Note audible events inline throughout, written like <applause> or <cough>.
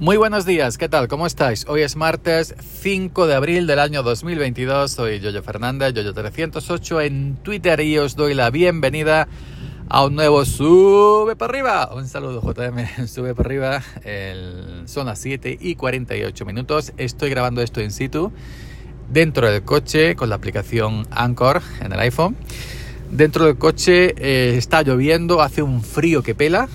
Muy buenos días, ¿qué tal? ¿Cómo estáis? Hoy es martes 5 de abril del año 2022. Soy Yoyo Fernández, Yoyo308 en Twitter y os doy la bienvenida a un nuevo Sube para arriba. Un saludo JM, <laughs> Sube para arriba. son las 7 y 48 minutos. Estoy grabando esto in situ dentro del coche con la aplicación Anchor en el iPhone. Dentro del coche eh, está lloviendo, hace un frío que pela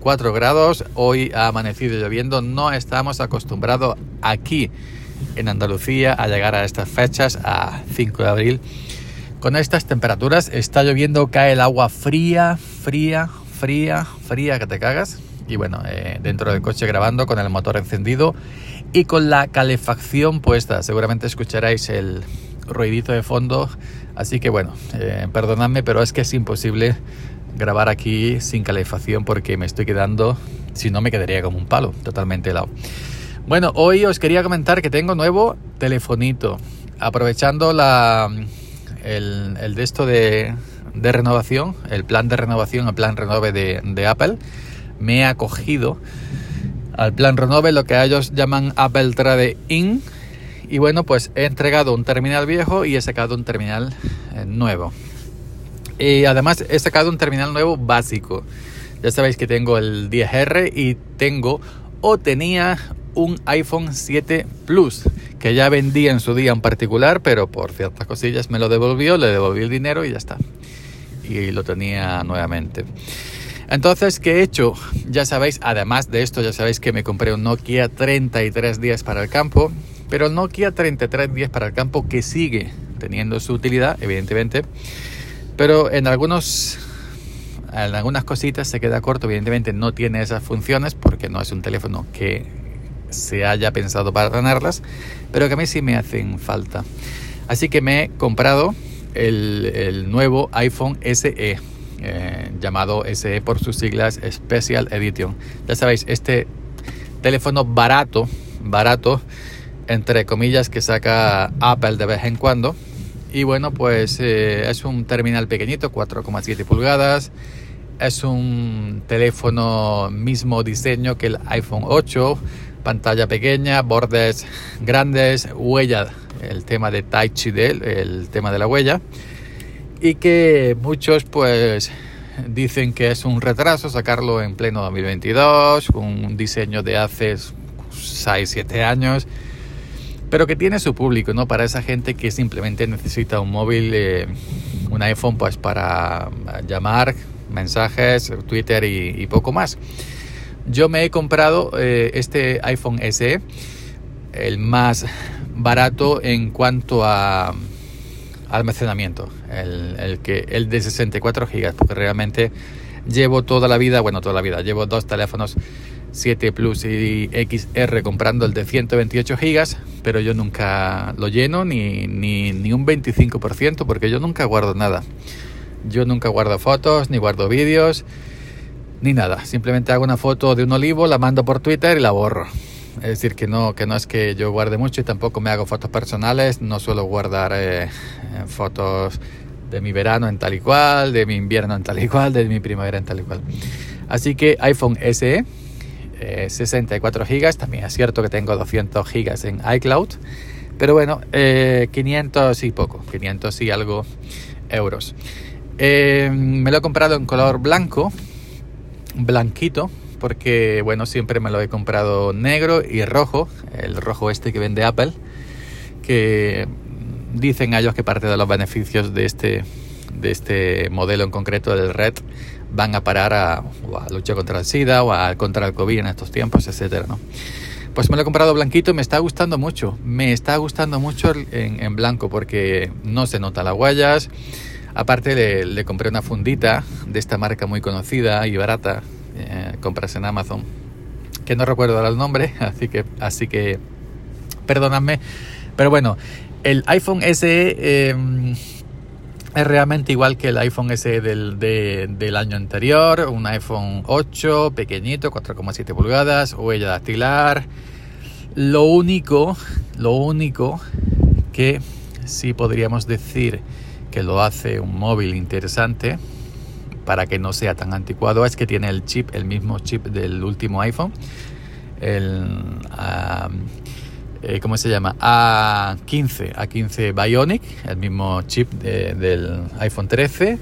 4 ¿eh? grados, hoy ha amanecido lloviendo, no estamos acostumbrados aquí en Andalucía a llegar a estas fechas, a 5 de abril. Con estas temperaturas está lloviendo, cae el agua fría, fría, fría, fría que te cagas. Y bueno, eh, dentro del coche grabando con el motor encendido y con la calefacción puesta. Seguramente escucharéis el ruidito de fondo. Así que bueno, eh, perdonadme, pero es que es imposible grabar aquí sin calefacción porque me estoy quedando, si no me quedaría como un palo, totalmente helado. Bueno, hoy os quería comentar que tengo nuevo telefonito, aprovechando la, el, el de esto de, de, renovación, el plan de renovación, el plan renove de, de Apple, me he acogido al plan renove, lo que ellos llaman Apple Trade In, y bueno, pues he entregado un terminal viejo y he sacado un terminal eh, nuevo. Y además he sacado un terminal nuevo básico. Ya sabéis que tengo el 10R y tengo o tenía un iPhone 7 Plus que ya vendía en su día en particular, pero por ciertas cosillas me lo devolvió, le devolví el dinero y ya está. Y lo tenía nuevamente. Entonces, ¿qué he hecho? Ya sabéis, además de esto, ya sabéis que me compré un Nokia 33 días para el campo, pero el Nokia 33 días para el campo que sigue teniendo su utilidad, evidentemente pero en algunas cositas se queda corto, evidentemente no tiene esas funciones porque no es un teléfono que se haya pensado para tenerlas, pero que a mí sí me hacen falta. Así que me he comprado el, nuevo iPhone SE, eh, llamado SE por sus siglas Special Edition. Ya sabéis, este teléfono barato, barato, entre comillas, que saca Apple de vez en cuando, y bueno, pues eh, es un terminal pequeñito, 4,7 pulgadas. Es un teléfono mismo diseño que el iPhone 8, pantalla pequeña, bordes grandes, huella, el tema de Touch ID, el tema de la huella. Y que muchos pues dicen que es un retraso sacarlo en pleno 2022, con un diseño de hace 6-7 años pero que tiene su público, ¿no? Para esa gente que simplemente necesita un móvil, eh, un iPhone, pues para llamar, mensajes, Twitter y, poco más. Yo me he comprado eh, este iPhone SE, el más barato en cuanto a almacenamiento, el, el, que, el de 64 GB, porque realmente llevo toda la vida, bueno, toda la vida, llevo dos teléfonos 7 Plus y XR comprando el de 128 gigas, pero yo nunca lo lleno ni, ni, ni un 25% porque yo nunca guardo nada. Yo nunca guardo fotos, ni guardo vídeos, ni nada. Simplemente hago una foto de un olivo, la mando por Twitter y la borro. Es decir, que no, que no es que yo guarde mucho y tampoco me hago fotos personales, no suelo guardar eh, fotos de mi verano en tal y cual, de mi invierno en tal y cual, de mi primavera en tal y cual. Así que iPhone SE 64 eh, gigas. También es cierto que tengo 200 gigas en iCloud. Pero bueno, 500 eh, y poco, 500 y algo euros. Eh, me lo he comprado en color blanco, blanquito, porque bueno, siempre me lo he comprado negro y rojo, el rojo este que vende Apple, que dicen ellos que parte de los beneficios de este, de este modelo en concreto del Red van a parar a, a luchar contra el SIDA o a, contra el COVID en estos tiempos, etcétera, ¿no? Pues me lo he comprado blanquito y me está gustando mucho. Me está gustando mucho en, blanco porque no se notan las huellas. Aparte le, compré una fundita de esta marca muy conocida y barata, eh, compras en Amazon, que no recuerdo ahora el nombre, <laughs> así que, así que perdóname. Pero bueno, el iPhone SE es realmente igual que el iPhone SE del, del año anterior, un iPhone 8 pequeñito, 4,7 pulgadas, huella dactilar. Lo único, lo único que sí podríamos decir que lo hace un móvil interesante para que no sea tan anticuado es que tiene el chip, el mismo chip del último iPhone, el eh, ¿cómo se llama? A15, A15 Bionic, el mismo chip del iPhone 13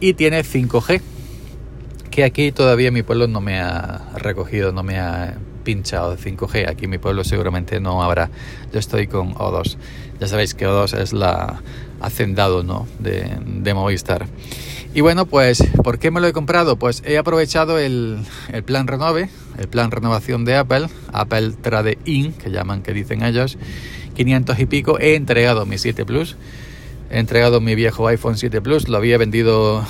y tiene 5G, que aquí todavía mi pueblo no me ha recogido, no me ha pinchado de 5G. Aquí mi pueblo seguramente no habrá. Yo estoy con O2. Ya sabéis que O2 es la hacendado ¿no? de, de Movistar. Y bueno, pues, ¿por qué me lo he comprado? Pues he aprovechado el, el, plan Renove, el plan renovación de Apple, Apple Trade In, que llaman, que dicen ellos, 500 y pico. He entregado mi 7 Plus, he entregado mi viejo iPhone 7 Plus, lo había vendido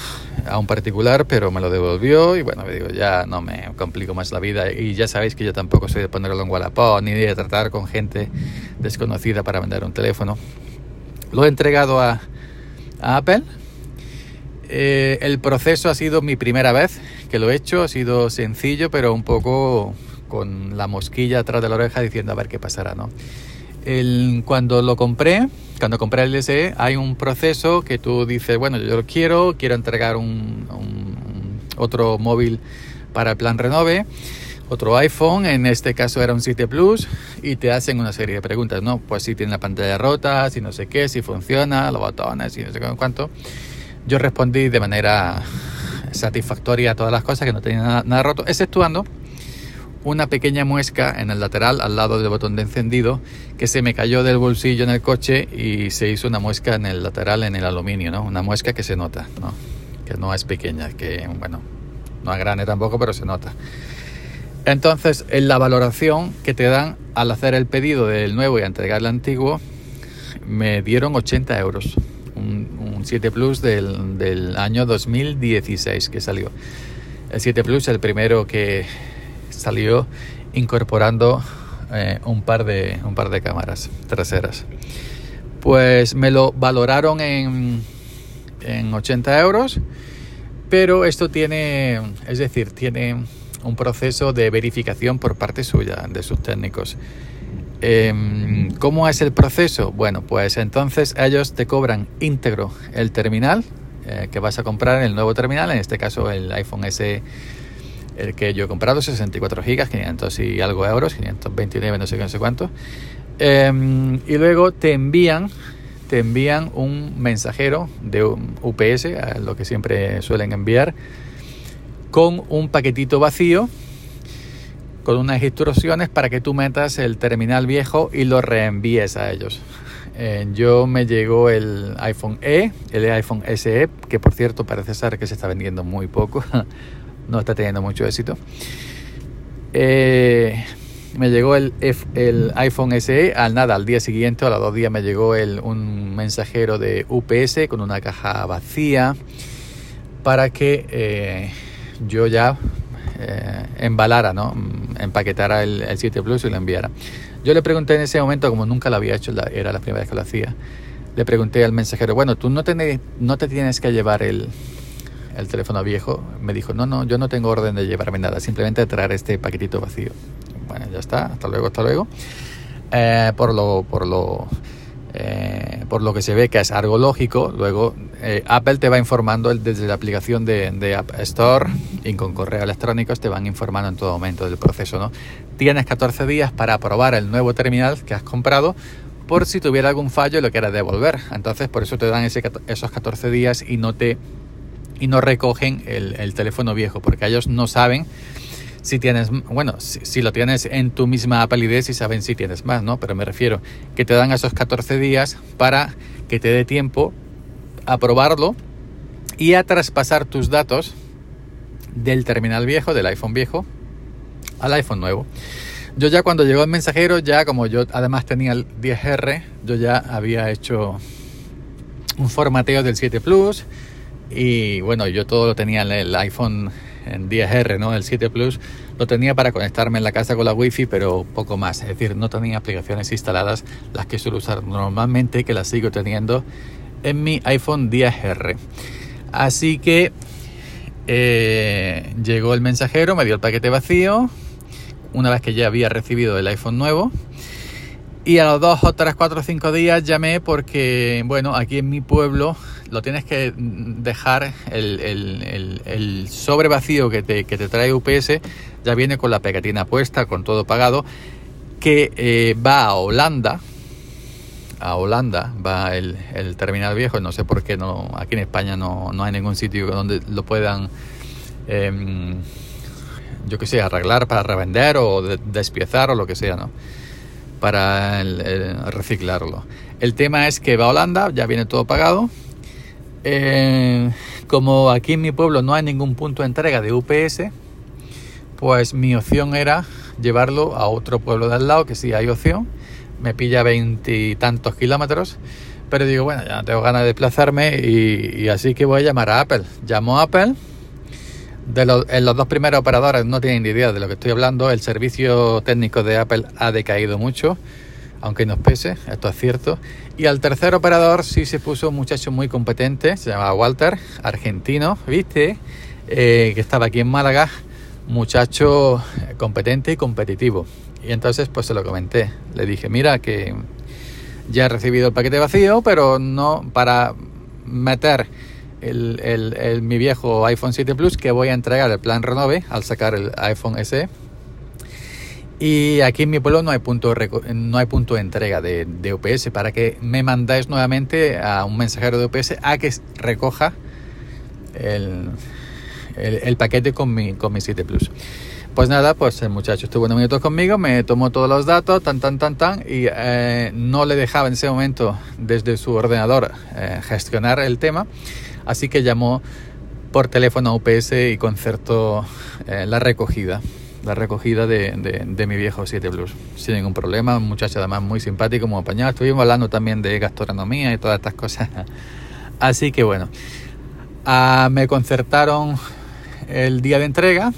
a un particular, pero me lo devolvió y bueno, me digo, ya no me complico más la vida. Y ya sabéis que yo tampoco soy de ponerlo en Wallapop ni de tratar con gente desconocida para vender un teléfono. Lo he entregado a, a Apple eh, el proceso ha sido mi primera vez que lo he hecho, ha sido sencillo, pero un poco con la mosquilla atrás de la oreja diciendo a ver qué pasará, ¿no? cuando lo compré, cuando compré el SE, hay un proceso que tú dices, bueno, yo lo quiero, quiero entregar un, otro móvil para el plan Renove, otro iPhone, en este caso era un 7 Plus, y te hacen una serie de preguntas, ¿no? Pues si tiene la pantalla rota, si no sé qué, si funciona, los botones, si no sé cuánto. Yo respondí de manera satisfactoria a todas las cosas, que no tenía nada, roto, exceptuando una pequeña muesca en el lateral al lado del botón de encendido que se me cayó del bolsillo en el coche y se hizo una muesca en el lateral en el aluminio, ¿no? Una muesca que se nota, ¿no? Que no es pequeña, que bueno, no es grande tampoco, pero se nota. Entonces, en la valoración que te dan al hacer el pedido del nuevo y entregar el antiguo, me dieron 80 euros un, 7 Plus del, del, año 2016 que salió. El 7 Plus, el primero que salió incorporando eh, un, par de, un par de cámaras traseras. Pues me lo valoraron en, en 80 euros, pero esto tiene, es decir, tiene un proceso de verificación por parte suya, de sus técnicos. Em, ¿Cómo es el proceso? Bueno, pues entonces ellos te cobran íntegro el terminal eh, que vas a comprar en el nuevo terminal, en este caso el iPhone S, el que yo he comprado, 64 gigas, 500 y algo euros, 529, no sé qué, no sé cuánto. Em, y luego te envían, te envían un mensajero de un UPS, lo que siempre suelen enviar, con un paquetito vacío con unas instrucciones para que tú metas el terminal viejo y lo reenvíes a ellos. Eh, yo me llegó el iPhone E, el iPhone SE, que por cierto parece ser que se está vendiendo muy poco, <laughs> no está teniendo mucho éxito. Eh, me llegó el, iPhone SE, al nada, al día siguiente, a los dos días me llegó el, un mensajero de UPS con una caja vacía para que eh, yo ya eh, embalara, ¿no? empaquetara el, 7 Plus y lo enviara. Yo le pregunté en ese momento, como nunca lo había hecho, era la primera vez que lo hacía, le pregunté al mensajero, bueno, tú no, no te tienes que llevar el, el teléfono viejo. Me dijo, no, no, yo no tengo orden de llevarme nada, simplemente traer este paquetito vacío. Bueno, ya está, hasta luego, hasta luego. Eh, por lo, por lo eh, por lo que se ve que es algo lógico, luego eh, Apple te va informando desde la aplicación de, App Store y con correo electrónico te van informando en todo momento del proceso. ¿no? Tienes 14 días para probar el nuevo terminal que has comprado por si tuviera algún fallo y lo quieras devolver. Entonces por eso te dan esos 14 días y no te y no recogen el teléfono viejo porque ellos no saben si tienes, bueno, si, lo tienes en tu misma ID, si saben si tienes más, ¿no? Pero me refiero que te dan esos 14 días para que te dé tiempo a probarlo y a traspasar tus datos del terminal viejo, del iPhone viejo, al iPhone nuevo. Yo ya cuando llegó el mensajero, ya como yo además tenía el 10R, yo ya había hecho un formateo del 7 Plus y bueno, yo todo lo tenía en el iPhone en 10R, ¿no? El 7 Plus lo tenía para conectarme en la casa con la Wi-Fi, pero poco más. Es decir, no tenía aplicaciones instaladas las que suelo usar normalmente, que las sigo teniendo en mi iPhone 10R. Así que eh, llegó el mensajero, me dio el paquete vacío, una vez que ya había recibido el iPhone nuevo. Y a los dos o tres, cuatro o cinco días llamé porque, bueno, aquí en mi pueblo lo tienes que dejar el, el, el, sobre vacío que te, que te, trae UPS, ya viene con la pegatina puesta, con todo pagado, que eh, va a Holanda. A Holanda va el, terminal viejo, no sé por qué no, aquí en España no, no hay ningún sitio donde lo puedan, em, yo que sé, arreglar para revender o despiezar o lo que sea, ¿no? Para reciclarlo. El tema es que va a Holanda, ya viene todo pagado. Eh, como aquí en mi pueblo no hay ningún punto de entrega de UPS, pues mi opción era llevarlo a otro pueblo de al lado, que sí hay opción. Me pilla veintitantos kilómetros, pero digo, bueno, ya tengo ganas de desplazarme y, así que voy a llamar a Apple. Llamo a Apple. De en los dos primeros operadores no tienen ni idea de lo que estoy hablando. El servicio técnico de Apple ha decaído mucho aunque nos pese, esto es cierto. Y al tercer operador sí se puso un muchacho muy competente, se llamaba Walter, argentino, ¿viste? Eh, que estaba aquí en Málaga, muchacho competente y competitivo. Y entonces pues se lo comenté, le dije, mira que ya he recibido el paquete vacío, pero no para meter mi viejo iPhone 7 Plus que voy a entregar el plan Renove al sacar el iPhone SE y aquí en mi pueblo no hay punto, no hay punto de entrega de, de, UPS para que me mandáis nuevamente a un mensajero de UPS a que recoja el, el, paquete con mi, con mi 7 Plus. Pues nada, pues el muchacho estuvo unos minutos conmigo, me tomó todos los datos, tan, tan, tan, tan, y eh, no le dejaba en ese momento desde su ordenador eh, gestionar el tema, así que llamó por teléfono a UPS y concertó eh, la recogida la recogida de, de, mi viejo 7 Plus, sin ningún problema. Un muchacho además muy simpático, muy apañado. Estuvimos hablando también de gastronomía y todas estas cosas. <laughs> Así que bueno, ah, me concertaron el día de entrega.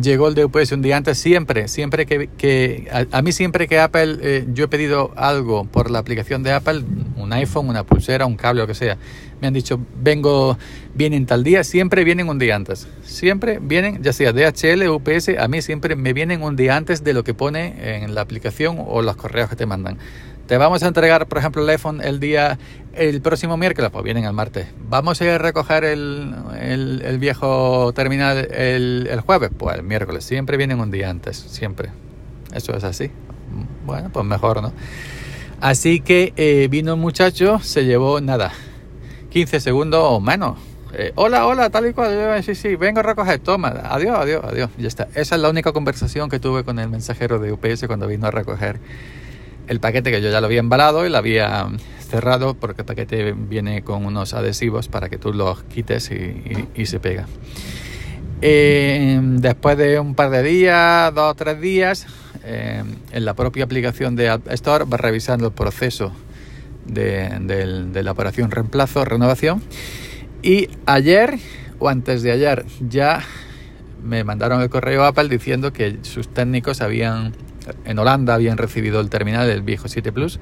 Llegó el DUPS un día antes, siempre, siempre que, que a, mí siempre que Apple, eh, yo he pedido algo por la aplicación de Apple, un iPhone, una pulsera, un cable, lo que sea, me han dicho, vengo, vienen tal día, siempre vienen un día antes. Siempre vienen, ya sea DHL, UPS, a mí siempre me vienen un día antes de lo que pone en la aplicación o los correos que te mandan. Te vamos a entregar, por ejemplo, el iPhone el día, el próximo miércoles, pues vienen el martes. Vamos a ir a recoger el, el, viejo terminal el, el, jueves, pues el miércoles. Siempre vienen un día antes, siempre. Eso es así. Bueno, pues mejor, ¿no? Así que eh, vino un muchacho, se llevó nada, 15 segundos o menos. Eh, hola, hola, tal y cual. Sí, sí, vengo a recoger, toma. Adiós, adiós, adiós. Ya está. Esa es la única conversación que tuve con el mensajero de UPS cuando vino a recoger el paquete que yo ya lo había embalado y lo había cerrado porque el paquete viene con unos adhesivos para que tú los quites y, se pega. Eh, después de un par de días, dos o tres días, eh, en la propia aplicación de App Store va revisando el proceso de, la operación reemplazo, renovación. Y ayer o antes de ayer ya me mandaron el correo Apple diciendo que sus técnicos habían, en Holanda, habían recibido el terminal del viejo 7 Plus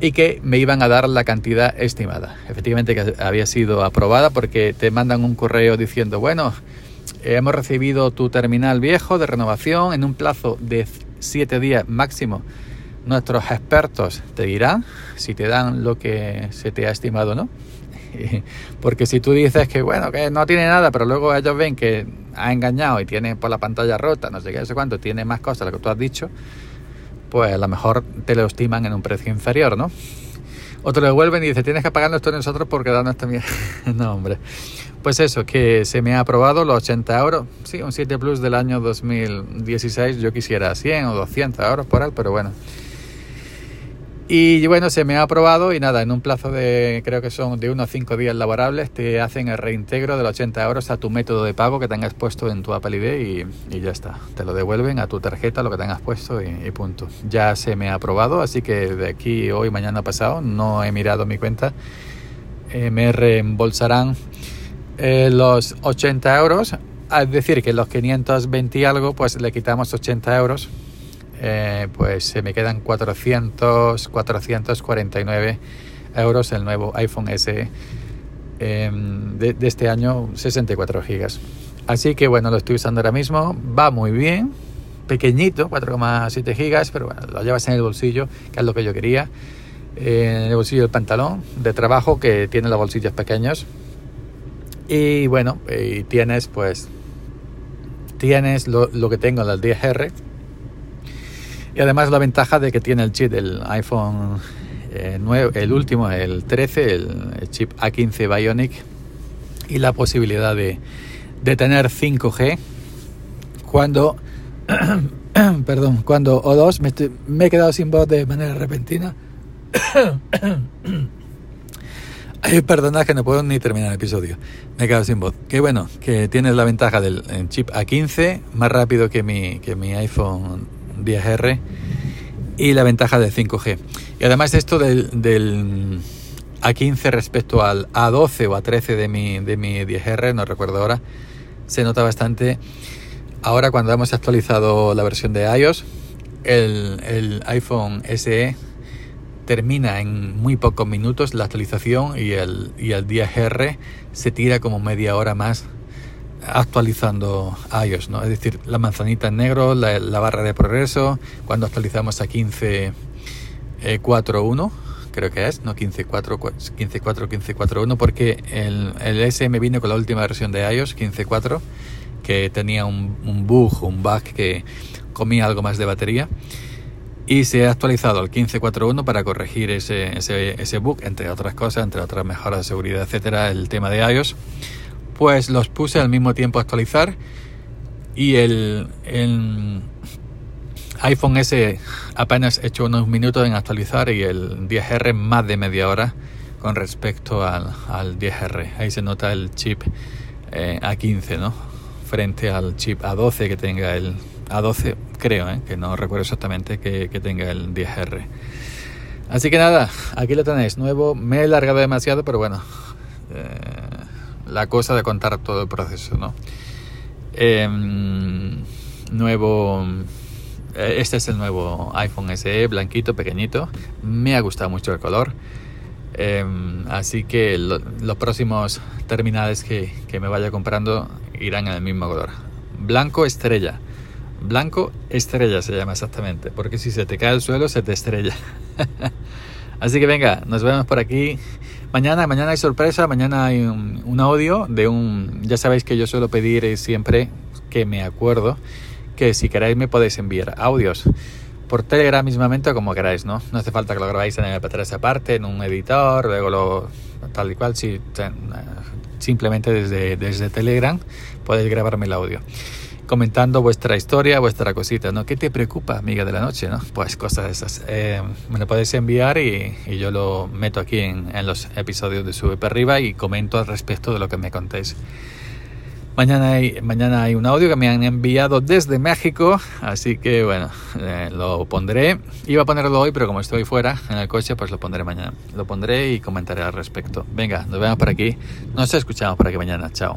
y que me iban a dar la cantidad estimada. Efectivamente que había sido aprobada porque te mandan un correo diciendo, bueno, hemos recibido tu terminal viejo de renovación en un plazo de 7 días máximo nuestros expertos te dirán si te dan lo que se te ha estimado no. <laughs> Porque si tú dices que bueno, que no tiene nada, pero luego ellos ven que ha engañado y tiene por la pantalla rota, no sé qué, no sé cuánto, tiene más cosas de lo que tú has dicho, pues a lo mejor te lo estiman en un precio inferior, ¿no? O te lo devuelven y dice, tienes que pagarnos esto nosotros porque darnos también. <laughs> no, hombre. Pues eso, que se me ha aprobado los 80 euros. Sí, un 7 Plus del año 2016. Yo quisiera 100 o 200 euros por él, pero bueno. Y bueno, se me ha aprobado y nada, en un plazo de creo que son de unos 5 días laborables te hacen el reintegro de los 80 euros a tu método de pago que tengas puesto en tu Apple ID y, ya está. Te lo devuelven a tu tarjeta lo que tengas puesto y, punto. Ya se me ha aprobado, así que de aquí hoy, mañana pasado, no he mirado mi cuenta. Eh, me reembolsarán eh, los 80 euros. Es decir, que los 520 y algo, pues le quitamos 80 euros eh, pues se me quedan 400, 449 euros el nuevo iPhone SE em, de, este año, 64 gigas. Así que bueno, lo estoy usando ahora mismo, va muy bien, pequeñito, 4,7 gigas, pero bueno, lo llevas en el bolsillo, que es lo que yo quería. en el bolsillo del pantalón de trabajo que tiene los bolsillos pequeños. Y bueno, tienes pues tienes lo, que tengo en el 10R. Y además la ventaja de que tiene el chip del iPhone eh, el último, el 13, el, chip A15 Bionic y la posibilidad de, de tener 5G cuando <clears throat> perdón, cuando O2 me, me, he quedado sin voz de manera repentina. <coughs> Ay, perdonad que no puedo ni terminar el episodio. Me he quedado sin voz. Que bueno, que tiene la ventaja del chip A15, más rápido que mi, que mi iPhone 10R y la ventaja del 5G. Y además esto del, del A15 respecto al A12 o A13 de mi, de mi 10R, no recuerdo ahora, se nota bastante Ahora cuando hemos actualizado la versión de iOS, el, iPhone SE termina en muy pocos minutos la actualización y el, y el 10R se tira como media hora más actualizando iOS, ¿no? Es decir, la manzanita en negro, la, barra de progreso, cuando actualizamos a 15.4.1, eh, creo que es, no 15.4, 15.4, 15.4.1, porque el, el SE me vino con la última versión de iOS, 15.4 que tenía un, bug, un bug que comía algo más de batería y se ha actualizado al 15.4.1 para corregir ese, ese, bug, entre otras cosas, entre otras mejoras de seguridad, etcétera, el tema de iOS. Pues los puse al mismo tiempo a actualizar y el, iPhone S apenas hecho unos minutos en actualizar y el 10R más de media hora con respecto al, al 10R. Ahí se nota el chip eh, A15, ¿no? frente al chip A12 que tenga el A12, creo, ¿eh? que no recuerdo exactamente que, tenga el 10R. Así que nada, aquí lo tenéis, nuevo. Me he largado demasiado, pero bueno, eh, la cosa de contar todo el proceso, ¿no? Em, nuevo. Eh, este es el nuevo iPhone SE, blanquito, pequeñito. Me ha gustado mucho el color. Em, así que los próximos terminales que, que me vaya comprando irán en el mismo color. Blanco estrella. Blanco estrella se llama exactamente, porque si se te cae el suelo se te estrella. <laughs> Así que venga, nos vemos por aquí. Mañana, mañana hay sorpresa, mañana hay un, audio de un... Ya sabéis que yo suelo pedir siempre que me acuerdo que si queréis me podéis enviar audios por Telegram mismamente como queráis, ¿no? No hace falta que lo grabáis en el MP3 aparte, en un editor, luego lo tal y cual, si simplemente desde, desde Telegram podéis grabarme el audio comentando vuestra historia, vuestra cosita, ¿no? ¿Qué te preocupa, amiga de la noche, no? Pues cosas esas. Eh, me lo podéis enviar y, yo lo meto aquí en, los episodios de Sube para arriba y comento al respecto de lo que me contéis. Mañana hay, mañana hay un audio que me han enviado desde México, así que bueno, eh, lo pondré. Iba a ponerlo hoy, pero como estoy fuera en el coche, pues lo pondré mañana. Lo pondré y comentaré al respecto. Venga, nos vemos por aquí. Nos escuchamos por aquí mañana. Chao.